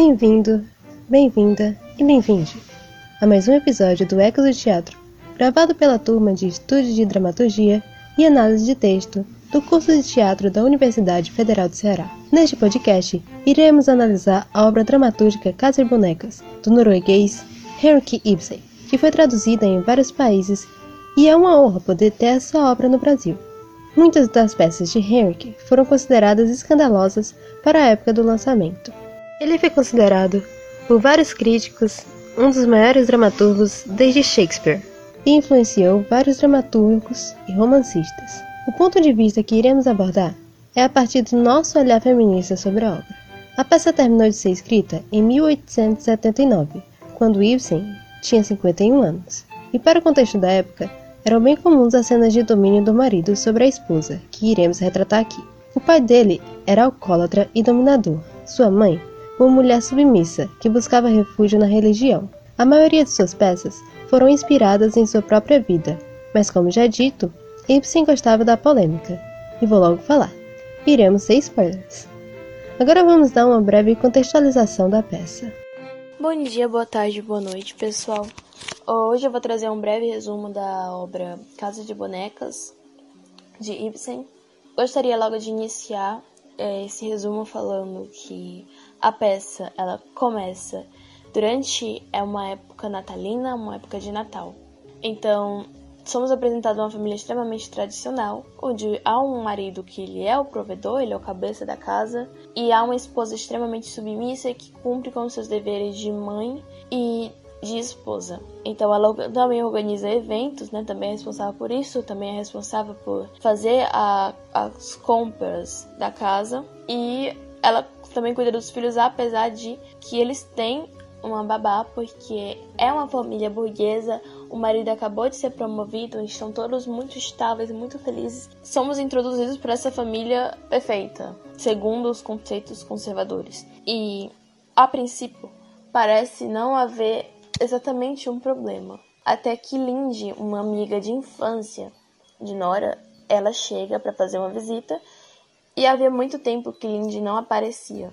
Bem-vindo, bem-vinda e bem-vinde a mais um episódio do Ecos do Teatro, gravado pela turma de Estúdio de Dramaturgia e Análise de Texto do curso de Teatro da Universidade Federal do Ceará. Neste podcast, iremos analisar a obra dramatúrgica Casa e Bonecas, do norueguês Henrik Ibsen, que foi traduzida em vários países e é uma honra poder ter essa obra no Brasil. Muitas das peças de Henrik foram consideradas escandalosas para a época do lançamento. Ele foi considerado, por vários críticos, um dos maiores dramaturgos desde Shakespeare e influenciou vários dramaturgos e romancistas. O ponto de vista que iremos abordar é a partir do nosso olhar feminista sobre a obra. A peça terminou de ser escrita em 1879, quando Ibsen tinha 51 anos, e para o contexto da época, eram bem comuns as cenas de domínio do marido sobre a esposa, que iremos retratar aqui. O pai dele era alcoólatra e dominador, sua mãe, uma mulher submissa que buscava refúgio na religião. A maioria de suas peças foram inspiradas em sua própria vida, mas como já dito, Ibsen gostava da polêmica, e vou logo falar. Iremos sem spoilers. Agora vamos dar uma breve contextualização da peça. Bom dia, boa tarde, boa noite, pessoal. Hoje eu vou trazer um breve resumo da obra Casa de Bonecas, de Ibsen. Gostaria logo de iniciar é, esse resumo falando que a peça ela começa durante é uma época natalina, uma época de Natal. Então, somos apresentados a uma família extremamente tradicional, onde há um marido que ele é o provedor, ele é o cabeça da casa, e há uma esposa extremamente submissa que cumpre com seus deveres de mãe e de esposa. Então ela também organiza eventos, né? Também é responsável por isso, também é responsável por fazer a, as compras da casa e ela também cuida dos filhos, apesar de que eles têm uma babá, porque é uma família burguesa, o marido acabou de ser promovido, estão todos muito estáveis, muito felizes. Somos introduzidos para essa família perfeita, segundo os conceitos conservadores. E, a princípio, parece não haver exatamente um problema. Até que Lindy, uma amiga de infância de Nora, ela chega para fazer uma visita e havia muito tempo que Lindy não aparecia,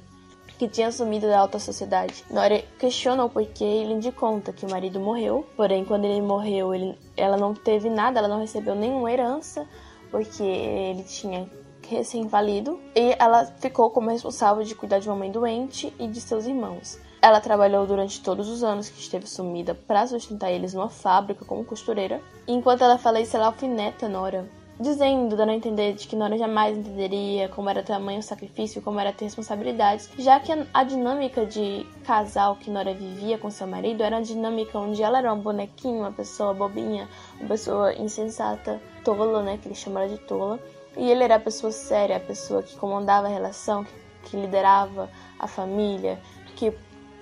que tinha sumido da alta sociedade. Nora questiona o porquê e Lindy conta que o marido morreu, porém quando ele morreu, ele, ela não teve nada, ela não recebeu nenhuma herança, porque ele tinha recém-valido, e ela ficou como responsável de cuidar de uma mãe doente e de seus irmãos. Ela trabalhou durante todos os anos que esteve sumida para sustentar eles numa fábrica como costureira. Enquanto ela isso, ela alfineta Nora, dizendo, dando a entender de que Nora jamais entenderia como era tamanho o sacrifício, como era ter responsabilidades, já que a, dinâmica de casal que Nora vivia com seu marido era uma dinâmica onde ela era uma bonequinha, uma pessoa bobinha, uma pessoa insensata, tola, né, que ele chama de tola, e ele era a pessoa séria, a pessoa que comandava a relação, que, que liderava a família, que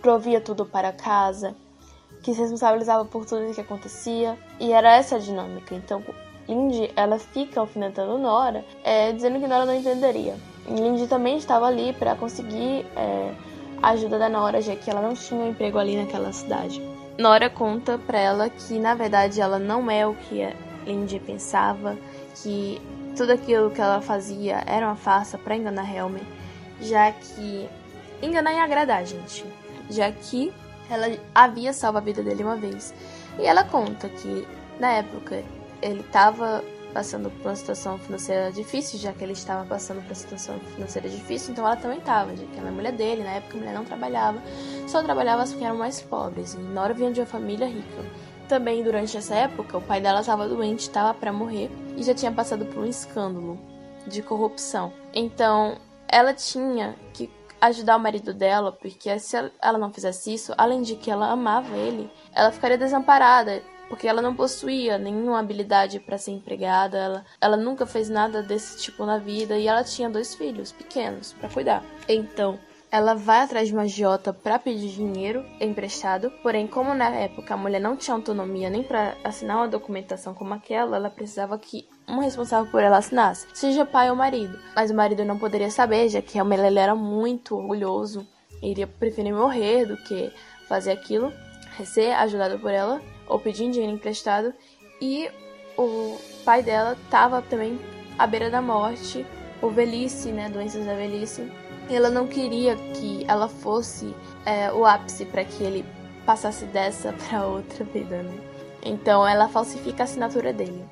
provia tudo para casa, que se responsabilizava por tudo o que acontecia, e era essa a dinâmica. Então, Lindy, ela fica alfinetando Nora, é, dizendo que Nora não entenderia. Lindy também estava ali para conseguir é, a ajuda da Nora, já que ela não tinha um emprego ali naquela cidade. Nora conta para ela que, na verdade, ela não é o que Lindy pensava, que tudo aquilo que ela fazia era uma farsa para enganar Helmer, já que enganar e agradar, gente já que ela havia salvo a vida dele uma vez. E ela conta que na época ele estava passando por uma situação financeira difícil, já que ele estava passando por uma situação financeira difícil, então ela também estava, já que ela é mulher dele, na época a mulher não trabalhava, só trabalhava as que eram mais pobres, e Nora vinha de uma família rica. Também durante essa época, o pai dela estava doente, estava para morrer e já tinha passado por um escândalo de corrupção. Então, ela tinha que ajudar o marido dela, porque se ela não fizesse isso, além de que ela amava ele, ela ficaria desamparada, porque ela não possuía nenhuma habilidade para ser empregada, ela, ela nunca fez nada desse tipo na vida e ela tinha dois filhos pequenos para cuidar. Então, ela vai atrás de uma agiota para pedir dinheiro emprestado, porém, como na época a mulher não tinha autonomia nem para assinar uma documentação como aquela, ela precisava que um responsável por ela assinasse, seja pai ou marido. Mas o marido não poderia saber, já que realmente ele era muito orgulhoso, iria preferir morrer do que fazer aquilo, ser ajudado por ela ou pedir dinheiro emprestado. E o pai dela estava também à beira da morte, ou velhice, né, doenças da velhice ela não queria que ela fosse é, o ápice para que ele passasse dessa para outra vida, né? Então ela falsifica a assinatura dele.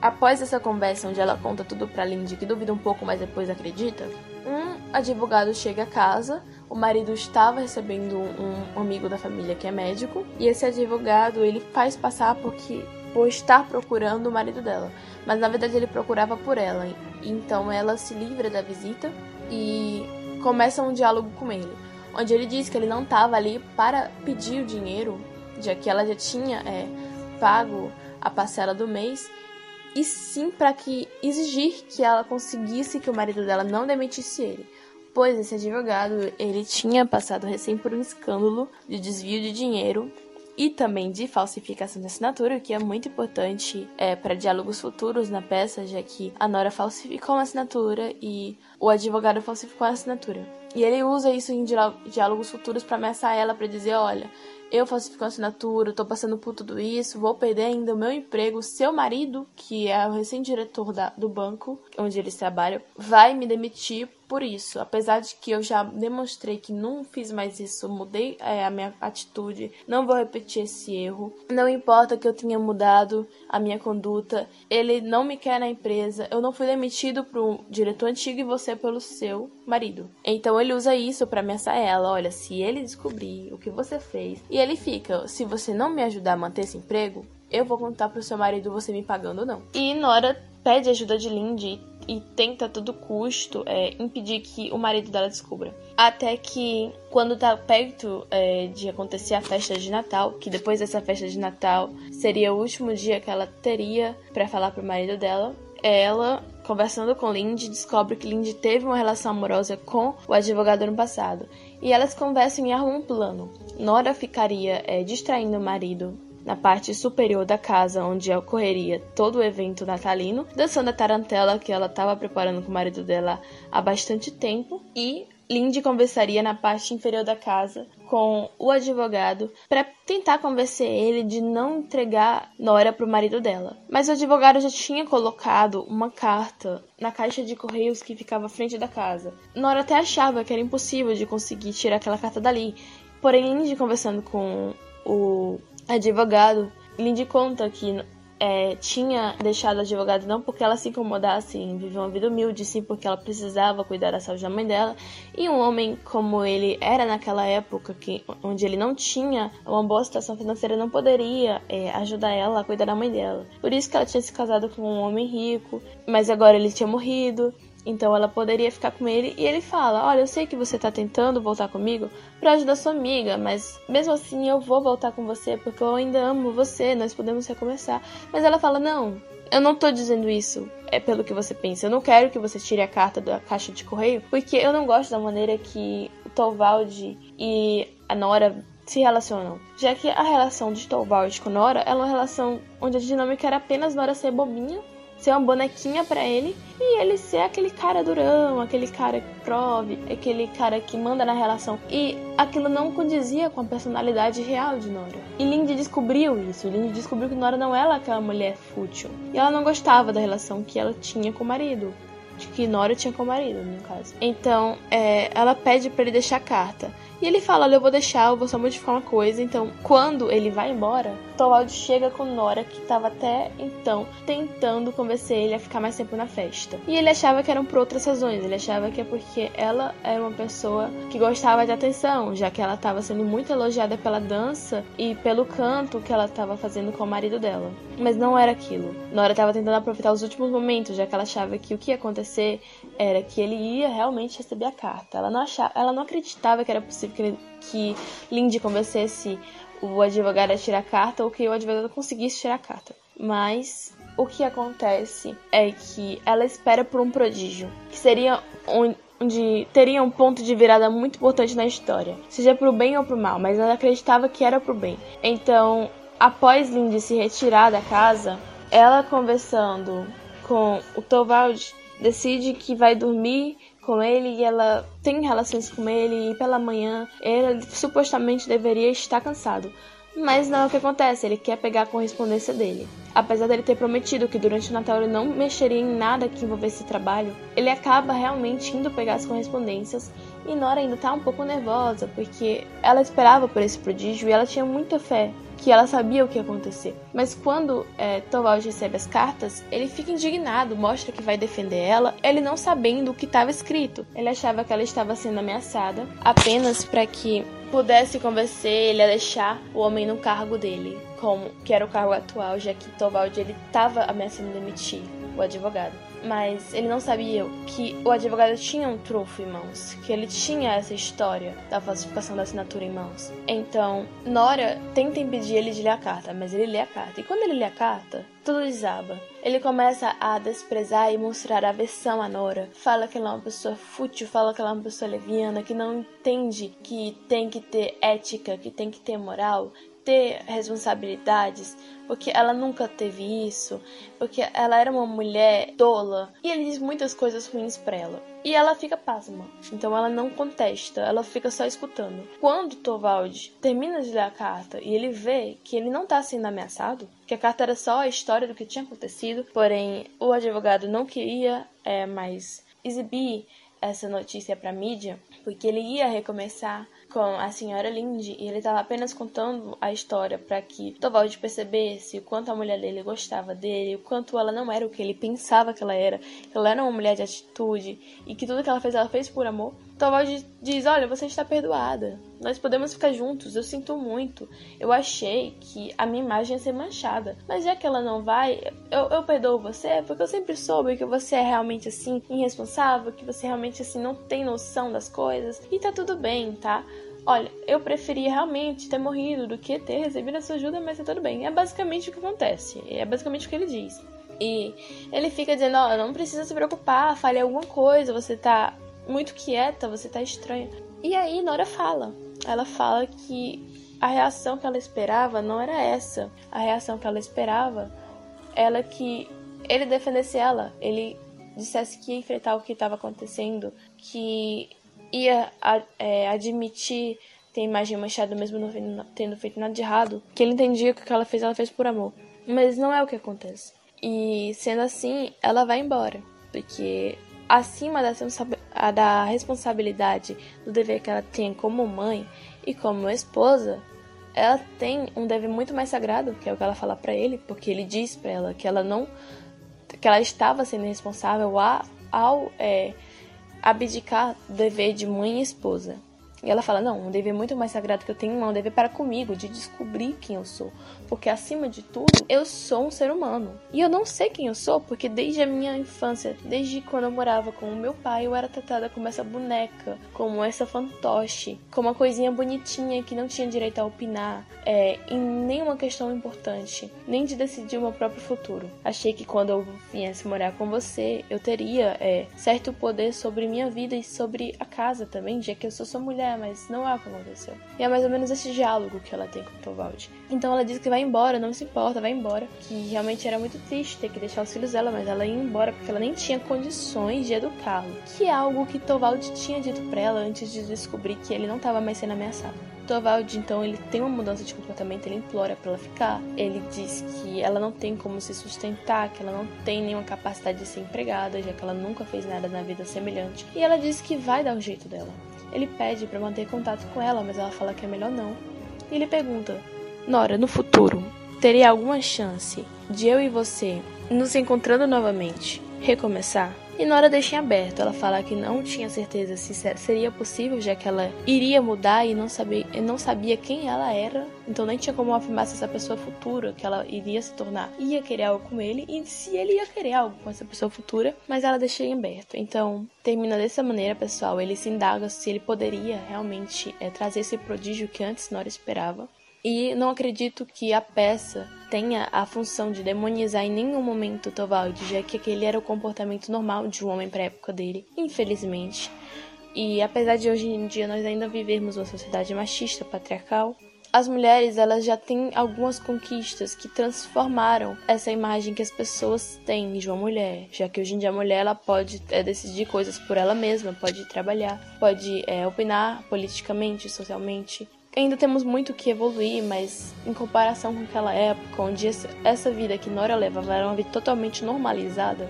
Após essa conversa onde ela conta tudo para Lindy, que duvida um pouco, mas depois acredita, um advogado chega a casa. O marido estava recebendo um amigo da família que é médico, e esse advogado ele faz passar porque por estar procurando o marido dela, mas na verdade ele procurava por ela. Então ela se livra da visita e começa um diálogo com ele, onde ele diz que ele não estava ali para pedir o dinheiro, já que ela já tinha é, pago a parcela do mês e sim para que exigir que ela conseguisse que o marido dela não demitisse ele, pois esse advogado ele tinha passado recém por um escândalo de desvio de dinheiro e também de falsificação de assinatura, o que é muito importante é, para diálogos futuros na peça, já que a Nora falsificou uma assinatura e o advogado falsificou a assinatura. E ele usa isso em diálogos futuros para ameaçar ela, para dizer: olha, eu falsifico a assinatura, tô passando por tudo isso, vou perder ainda o meu emprego. Seu marido, que é o recém-diretor do banco onde eles trabalham, vai me demitir por isso. Apesar de que eu já demonstrei que não fiz mais isso, mudei é, a minha atitude, não vou repetir esse erro. Não importa que eu tenha mudado a minha conduta, ele não me quer na empresa, eu não fui demitido pro diretor antigo e você pelo seu marido. Então ele usa isso para ameaçar ela: olha, se ele descobrir o que você fez, e ele fica: se você não me ajudar a manter esse emprego, eu vou contar pro seu marido você me pagando ou não. E Nora pede ajuda de Lindy e tenta a todo custo é, impedir que o marido dela descubra. Até que, quando tá perto é, de acontecer a festa de Natal, que depois dessa festa de Natal seria o último dia que ela teria para falar pro marido dela, ela, conversando com Lindy, descobre que Lindy teve uma relação amorosa com o advogado no passado. E elas conversam e arrumam um plano. Nora ficaria é, distraindo o marido na parte superior da casa onde ocorreria todo o evento natalino, dançando a tarantela que ela estava preparando com o marido dela há bastante tempo, e Lindy conversaria na parte inferior da casa com o advogado para tentar convencer ele de não entregar Nora para o marido dela. Mas o advogado já tinha colocado uma carta na caixa de correios que ficava à frente da casa. Nora até achava que era impossível de conseguir tirar aquela carta dali. Porém, Lindy conversando com o advogado, Lindy conta que é, tinha deixado o advogado não porque ela se incomodasse em viver uma vida humilde, sim porque ela precisava cuidar da saúde da mãe dela. E um homem como ele era naquela época, que, onde ele não tinha uma boa situação financeira, não poderia é, ajudar ela a cuidar da mãe dela. Por isso que ela tinha se casado com um homem rico, mas agora ele tinha morrido. Então ela poderia ficar com ele e ele fala: Olha, eu sei que você tá tentando voltar comigo para ajudar sua amiga, mas mesmo assim eu vou voltar com você porque eu ainda amo você, nós podemos recomeçar. Mas ela fala: Não, eu não tô dizendo isso é pelo que você pensa. Eu não quero que você tire a carta da caixa de correio porque eu não gosto da maneira que o Torvald e a Nora se relacionam. Já que a relação de Torvald com Nora é uma relação onde a dinâmica era apenas Nora ser bobinha ser uma bonequinha para ele e ele ser aquele cara durão, aquele cara que prove, aquele cara que manda na relação. E aquilo não condizia com a personalidade real de Nora. E Lindy descobriu isso. Lindy descobriu que Nora não era aquela mulher fútil. E ela não gostava da relação que ela tinha com o marido. De que Nora tinha com o marido, no caso. Então, é, ela pede para ele deixar a carta. E ele fala: Olha, eu vou deixar, eu vou só modificar uma coisa. Então, quando ele vai embora, Torvald chega com Nora, que estava até então tentando convencer ele a ficar mais tempo na festa. E ele achava que eram por outras razões. Ele achava que é porque ela era uma pessoa que gostava de atenção, já que ela estava sendo muito elogiada pela dança e pelo canto que ela estava fazendo com o marido dela. Mas não era aquilo. Nora estava tentando aproveitar os últimos momentos, já que ela achava que o que ia acontecer era que ele ia realmente receber a carta. Ela não achava, ela não acreditava que era possível que, que Lindy convencesse o advogado a tirar a carta ou que o advogado conseguisse tirar a carta. Mas o que acontece é que ela espera por um prodígio, que seria onde teria um ponto de virada muito importante na história, seja pro bem ou pro mal, mas ela acreditava que era pro bem. Então, após Lindy se retirar da casa, ela conversando com o Torvald decide que vai dormir com ele e ela tem relações com ele e pela manhã ele supostamente deveria estar cansado. Mas não é o que acontece, ele quer pegar a correspondência dele. Apesar dele ter prometido que durante o Natal ele não mexeria em nada que envolvesse trabalho, ele acaba realmente indo pegar as correspondências e Nora ainda tá um pouco nervosa porque ela esperava por esse prodígio e ela tinha muita fé que ela sabia o que ia acontecer. Mas quando é, recebe as cartas, ele fica indignado, mostra que vai defender ela, ele não sabendo o que estava escrito. Ele achava que ela estava sendo ameaçada apenas para que pudesse convencer ele a deixar o homem no cargo dele, como que era o cargo atual, já que Torvald ele estava ameaçando demitir o advogado. Mas ele não sabia que o advogado tinha um trunfo em mãos, que ele tinha essa história da falsificação da assinatura em mãos. Então, Nora tenta impedir ele de ler a carta, mas ele lê a carta. E quando ele lê a carta, tudo desaba. Ele começa a desprezar e mostrar aversão a Nora. Fala que ela é uma pessoa fútil, fala que ela é uma pessoa leviana, que não entende que tem que ter ética, que tem que ter moral, ter responsabilidades, porque ela nunca teve isso, porque ela era uma mulher tola. E ele diz muitas coisas ruins para ela. E ela fica pasma. Então ela não contesta, ela fica só escutando. Quando Torvald termina de ler a carta e ele vê que ele não tá sendo ameaçado, que a carta era só a história do que tinha acontecido, porém o advogado não queria é, mais exibir essa notícia para mídia, porque ele ia recomeçar com a senhora Lindy e ele estava apenas contando a história para que Torvald percebesse o quanto a mulher dele gostava dele, o quanto ela não era o que ele pensava que ela era, que ela era uma mulher de atitude e que tudo que ela fez, ela fez por amor. Torvald diz: Olha, você está perdoada. Nós podemos ficar juntos. Eu sinto muito. Eu achei que a minha imagem ia ser manchada. Mas já que ela não vai, eu, eu perdoo você porque eu sempre soube que você é realmente assim, irresponsável, que você realmente assim não tem noção das coisas. E tá tudo bem, tá? Olha, eu preferia realmente ter morrido do que ter recebido a sua ajuda, mas tá tudo bem. É basicamente o que acontece. É basicamente o que ele diz. E ele fica dizendo: Ó, oh, não precisa se preocupar, falha alguma coisa, você tá muito quieta, você tá estranha. E aí Nora fala. Ela fala que a reação que ela esperava não era essa. A reação que ela esperava era que ele defendesse ela, ele dissesse que ia enfrentar o que estava acontecendo, que ia é, admitir ter imagem manchada mesmo não tendo feito nada de errado, que ele entendia que o que ela fez, ela fez por amor. Mas não é o que acontece. E sendo assim, ela vai embora, porque acima da, da responsabilidade do dever que ela tem como mãe e como esposa, ela tem um dever muito mais sagrado, que é o que ela fala para ele, porque ele diz para ela que ela não que ela estava sendo responsável a, ao é, abdicar do dever de mãe e esposa. E ela fala: Não, um dever muito mais sagrado que eu tenho é um dever para comigo, de descobrir quem eu sou. Porque acima de tudo, eu sou um ser humano. E eu não sei quem eu sou, porque desde a minha infância, desde quando eu morava com o meu pai, eu era tratada como essa boneca, como essa fantoche, como uma coisinha bonitinha que não tinha direito a opinar é, em nenhuma questão importante, nem de decidir o meu próprio futuro. Achei que quando eu viesse morar com você, eu teria é, certo poder sobre minha vida e sobre a casa também, já que eu sou sua mulher mas não é o que aconteceu. E é mais ou menos esse diálogo que ela tem com o Torvald. Então ela diz que vai embora, não se importa, vai embora. Que realmente era muito triste ter que deixar os filhos dela, mas ela ia embora porque ela nem tinha condições de educá-lo. Que é algo que Torvald tinha dito pra ela antes de descobrir que ele não estava mais sendo ameaçado. Torvald, então, ele tem uma mudança de comportamento, ele implora para ela ficar. Ele diz que ela não tem como se sustentar, que ela não tem nenhuma capacidade de ser empregada, já que ela nunca fez nada na vida semelhante. E ela diz que vai dar o jeito dela. Ele pede para manter contato com ela, mas ela fala que é melhor não. E ele pergunta: Nora, no futuro, teria alguma chance de eu e você nos encontrando novamente, recomeçar? E Nora deixa em aberto. Ela fala que não tinha certeza se seria possível, já que ela iria mudar e não sabia, não sabia quem ela era. Então nem tinha como afirmar se essa pessoa futura que ela iria se tornar ia querer algo com ele e se ele ia querer algo com essa pessoa futura. Mas ela deixa em aberto. Então termina dessa maneira, pessoal. Ele se indaga se ele poderia realmente é, trazer esse prodígio que antes Nora esperava. E não acredito que a peça tenha a função de demonizar em nenhum momento Torvald, já que aquele era o comportamento normal de um homem para época dele, infelizmente. E apesar de hoje em dia nós ainda vivermos uma sociedade machista, patriarcal, as mulheres elas já têm algumas conquistas que transformaram essa imagem que as pessoas têm de uma mulher, já que hoje em dia a mulher ela pode é, decidir coisas por ela mesma, pode trabalhar, pode é, opinar politicamente, socialmente, Ainda temos muito que evoluir, mas em comparação com aquela época, onde essa vida que Nora levava era uma vida totalmente normalizada,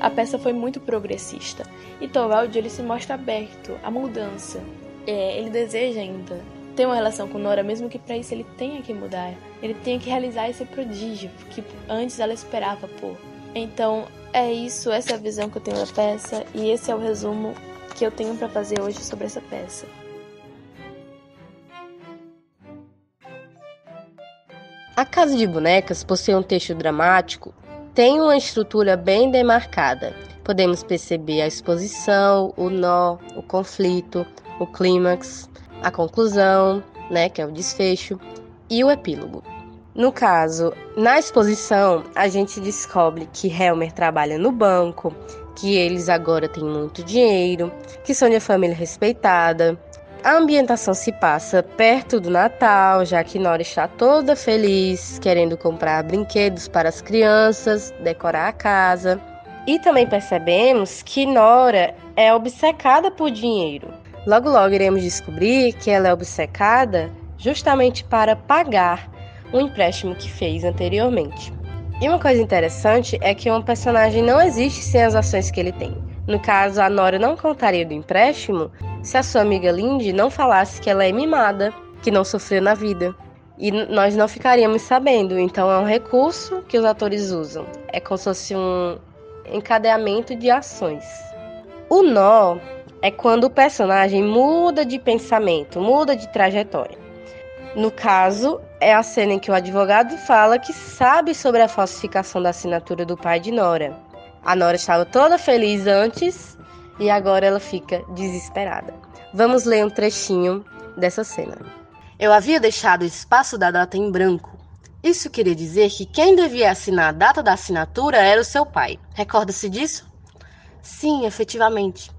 a peça foi muito progressista. E Torvald ele se mostra aberto à mudança. É, ele deseja ainda ter uma relação com Nora, mesmo que para isso ele tenha que mudar. Ele tenha que realizar esse prodígio que antes ela esperava por. Então, é isso, essa é a visão que eu tenho da peça e esse é o resumo que eu tenho para fazer hoje sobre essa peça. A Casa de Bonecas, por ser um texto dramático, tem uma estrutura bem demarcada. Podemos perceber a exposição, o nó, o conflito, o clímax, a conclusão, né, que é o desfecho, e o epílogo. No caso, na exposição, a gente descobre que Helmer trabalha no banco, que eles agora têm muito dinheiro, que são de família respeitada, a ambientação se passa perto do Natal, já que Nora está toda feliz, querendo comprar brinquedos para as crianças, decorar a casa. E também percebemos que Nora é obcecada por dinheiro. Logo, logo iremos descobrir que ela é obcecada justamente para pagar um empréstimo que fez anteriormente. E uma coisa interessante é que um personagem não existe sem as ações que ele tem. No caso, a Nora não contaria do empréstimo se a sua amiga Lindy não falasse que ela é mimada, que não sofreu na vida. E nós não ficaríamos sabendo. Então é um recurso que os atores usam. É como se fosse um encadeamento de ações. O nó é quando o personagem muda de pensamento, muda de trajetória. No caso, é a cena em que o advogado fala que sabe sobre a falsificação da assinatura do pai de Nora. A Nora estava toda feliz antes e agora ela fica desesperada. Vamos ler um trechinho dessa cena. Eu havia deixado o espaço da data em branco. Isso queria dizer que quem devia assinar a data da assinatura era o seu pai. Recorda-se disso? Sim, efetivamente.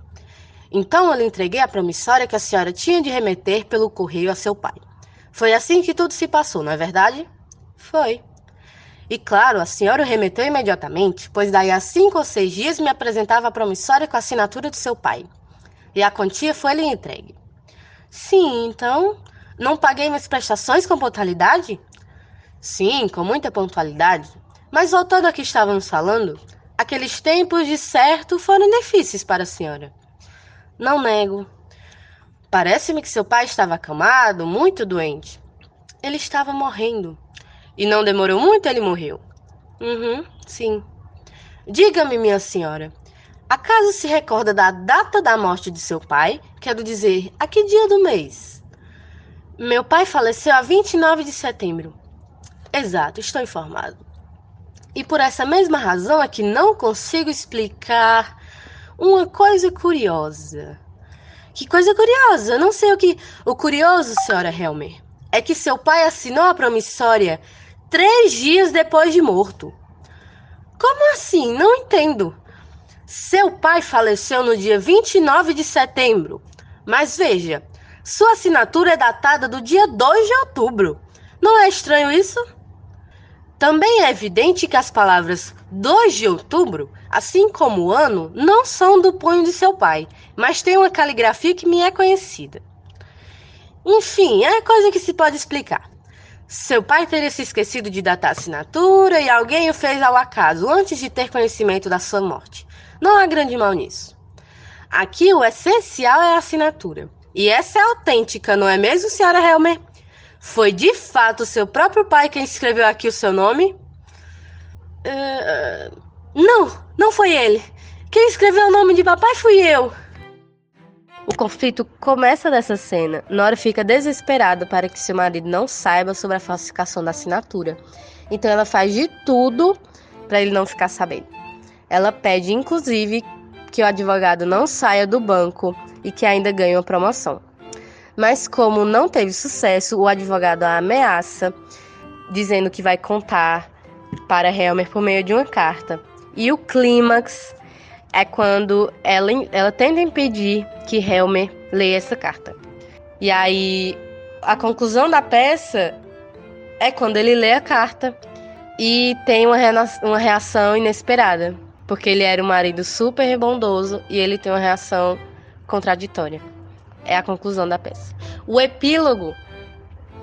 Então eu lhe entreguei a promissória que a senhora tinha de remeter pelo correio a seu pai. Foi assim que tudo se passou, não é verdade? Foi. E claro, a senhora o remeteu imediatamente, pois daí a cinco ou seis dias me apresentava a promissória com a assinatura do seu pai. E a quantia foi-lhe entregue. Sim, então. Não paguei minhas prestações com pontualidade? Sim, com muita pontualidade. Mas voltando ao que estávamos falando, aqueles tempos de certo foram difíceis para a senhora. Não nego. Parece-me que seu pai estava acamado, muito doente. Ele estava morrendo. E não demorou muito, ele morreu. Uhum, sim. Diga-me, minha senhora, acaso se recorda da data da morte de seu pai? Quero dizer, a que dia do mês? Meu pai faleceu a 29 de setembro. Exato, estou informado. E por essa mesma razão é que não consigo explicar uma coisa curiosa. Que coisa curiosa? Não sei o que. O curioso, senhora Helmer, é que seu pai assinou a promissória três dias depois de morto. Como assim? Não entendo. Seu pai faleceu no dia 29 de setembro. Mas veja, sua assinatura é datada do dia 2 de outubro. Não é estranho isso? Também é evidente que as palavras 2 de outubro, assim como o ano, não são do punho de seu pai, mas tem uma caligrafia que me é conhecida. Enfim, é coisa que se pode explicar. Seu pai teria se esquecido de datar a assinatura e alguém o fez ao acaso antes de ter conhecimento da sua morte. Não há grande mal nisso. Aqui o essencial é a assinatura. E essa é autêntica, não é mesmo, senhora Helmer? Foi de fato seu próprio pai quem escreveu aqui o seu nome? Uh, não, não foi ele. Quem escreveu o nome de papai fui eu. O conflito começa nessa cena. Nora fica desesperada para que seu marido não saiba sobre a falsificação da assinatura. Então ela faz de tudo para ele não ficar sabendo. Ela pede, inclusive, que o advogado não saia do banco e que ainda ganhe uma promoção. Mas como não teve sucesso, o advogado a ameaça, dizendo que vai contar para Helmer por meio de uma carta. E o clímax é quando ela, ela tenta impedir que Helmer leia essa carta. E aí, a conclusão da peça é quando ele lê a carta e tem uma, uma reação inesperada. Porque ele era um marido super bondoso e ele tem uma reação contraditória. É a conclusão da peça. O epílogo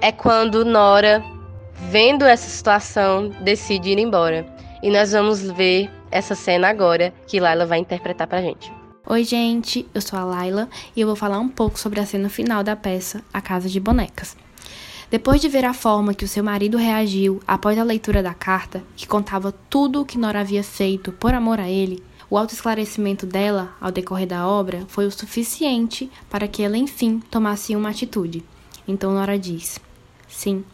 é quando Nora, vendo essa situação, decide ir embora. E nós vamos ver essa cena agora que Laila vai interpretar pra gente. Oi, gente, eu sou a Laila e eu vou falar um pouco sobre a cena final da peça A Casa de Bonecas. Depois de ver a forma que o seu marido reagiu após a leitura da carta, que contava tudo o que Nora havia feito por amor a ele, o autoesclarecimento dela ao decorrer da obra foi o suficiente para que ela enfim tomasse uma atitude. Então Nora diz: Sim,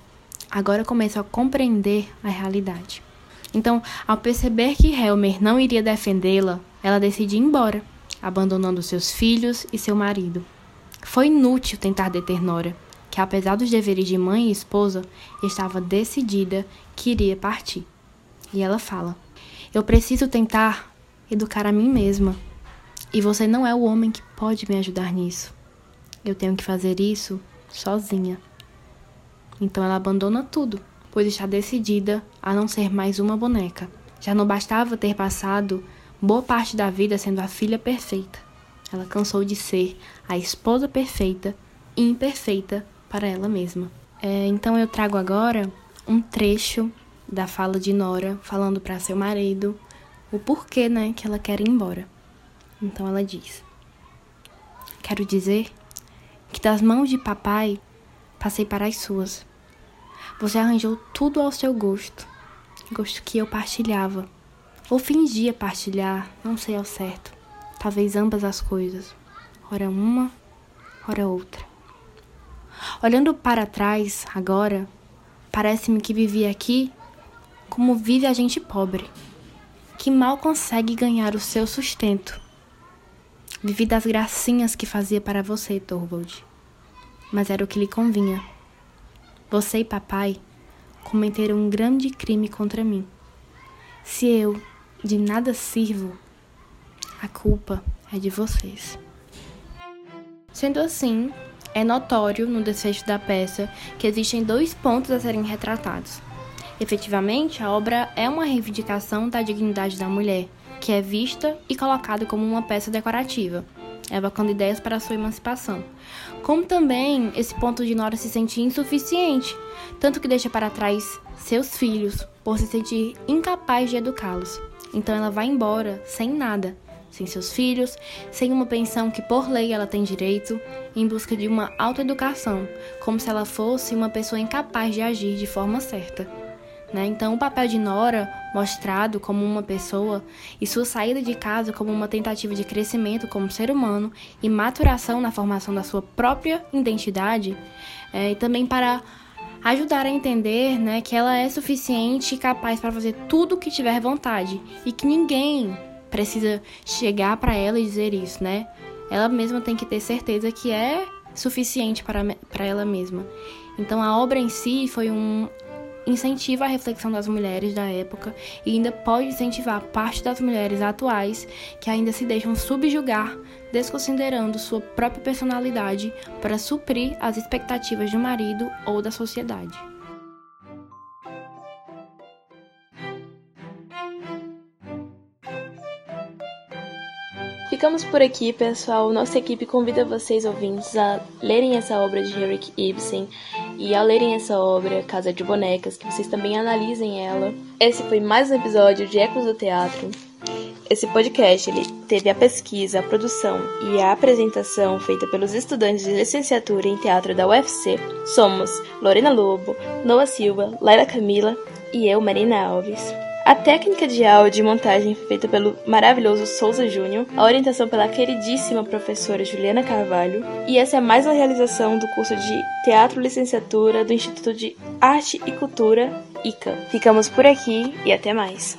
agora começo a compreender a realidade. Então, ao perceber que Helmer não iria defendê-la, ela decide ir embora, abandonando seus filhos e seu marido. Foi inútil tentar deter Nora, que apesar dos deveres de mãe e esposa, estava decidida que iria partir. E ela fala: Eu preciso tentar educar a mim mesma. E você não é o homem que pode me ajudar nisso. Eu tenho que fazer isso sozinha. Então ela abandona tudo, pois está decidida a não ser mais uma boneca. Já não bastava ter passado boa parte da vida sendo a filha perfeita. Ela cansou de ser a esposa perfeita e imperfeita para ela mesma. É, então eu trago agora um trecho da fala de Nora falando para seu marido o porquê, né, que ela quer ir embora. Então ela diz: Quero dizer que das mãos de papai passei para as suas. Você arranjou tudo ao seu gosto, gosto que eu partilhava, ou fingia partilhar, não sei ao certo. Talvez ambas as coisas, ora uma, ora outra. Olhando para trás, agora, parece-me que vivi aqui como vive a gente pobre, que mal consegue ganhar o seu sustento. Vivi das gracinhas que fazia para você, Torvald, mas era o que lhe convinha. Você e papai cometeram um grande crime contra mim. Se eu de nada sirvo, a culpa é de vocês. Sendo assim, é notório no desfecho da peça que existem dois pontos a serem retratados. Efetivamente, a obra é uma reivindicação da dignidade da mulher, que é vista e colocada como uma peça decorativa, evocando ideias para sua emancipação. Como também esse ponto de Nora se sentir insuficiente, tanto que deixa para trás seus filhos por se sentir incapaz de educá-los. Então ela vai embora sem nada, sem seus filhos, sem uma pensão que por lei ela tem direito, em busca de uma autoeducação, como se ela fosse uma pessoa incapaz de agir de forma certa. Né? Então, o papel de Nora, mostrado como uma pessoa, e sua saída de casa como uma tentativa de crescimento como ser humano e maturação na formação da sua própria identidade, é, e também para ajudar a entender né, que ela é suficiente e capaz para fazer tudo o que tiver vontade e que ninguém precisa chegar para ela e dizer isso, né? Ela mesma tem que ter certeza que é suficiente para, para ela mesma. Então a obra em si foi um incentivo à reflexão das mulheres da época e ainda pode incentivar parte das mulheres atuais que ainda se deixam subjugar, desconsiderando sua própria personalidade para suprir as expectativas do marido ou da sociedade. Ficamos por aqui, pessoal. Nossa equipe convida vocês, ouvintes, a lerem essa obra de Henrik Ibsen e ao lerem essa obra, Casa de Bonecas, que vocês também analisem ela. Esse foi mais um episódio de Ecos do Teatro. Esse podcast ele teve a pesquisa, a produção e a apresentação feita pelos estudantes de licenciatura em teatro da UFC. Somos Lorena Lobo, Noah Silva, Laila Camila e eu, Marina Alves. A técnica de áudio e montagem feita pelo maravilhoso Souza Júnior, a orientação pela queridíssima professora Juliana Carvalho, e essa é mais uma realização do curso de Teatro Licenciatura do Instituto de Arte e Cultura, ICA. Ficamos por aqui e até mais.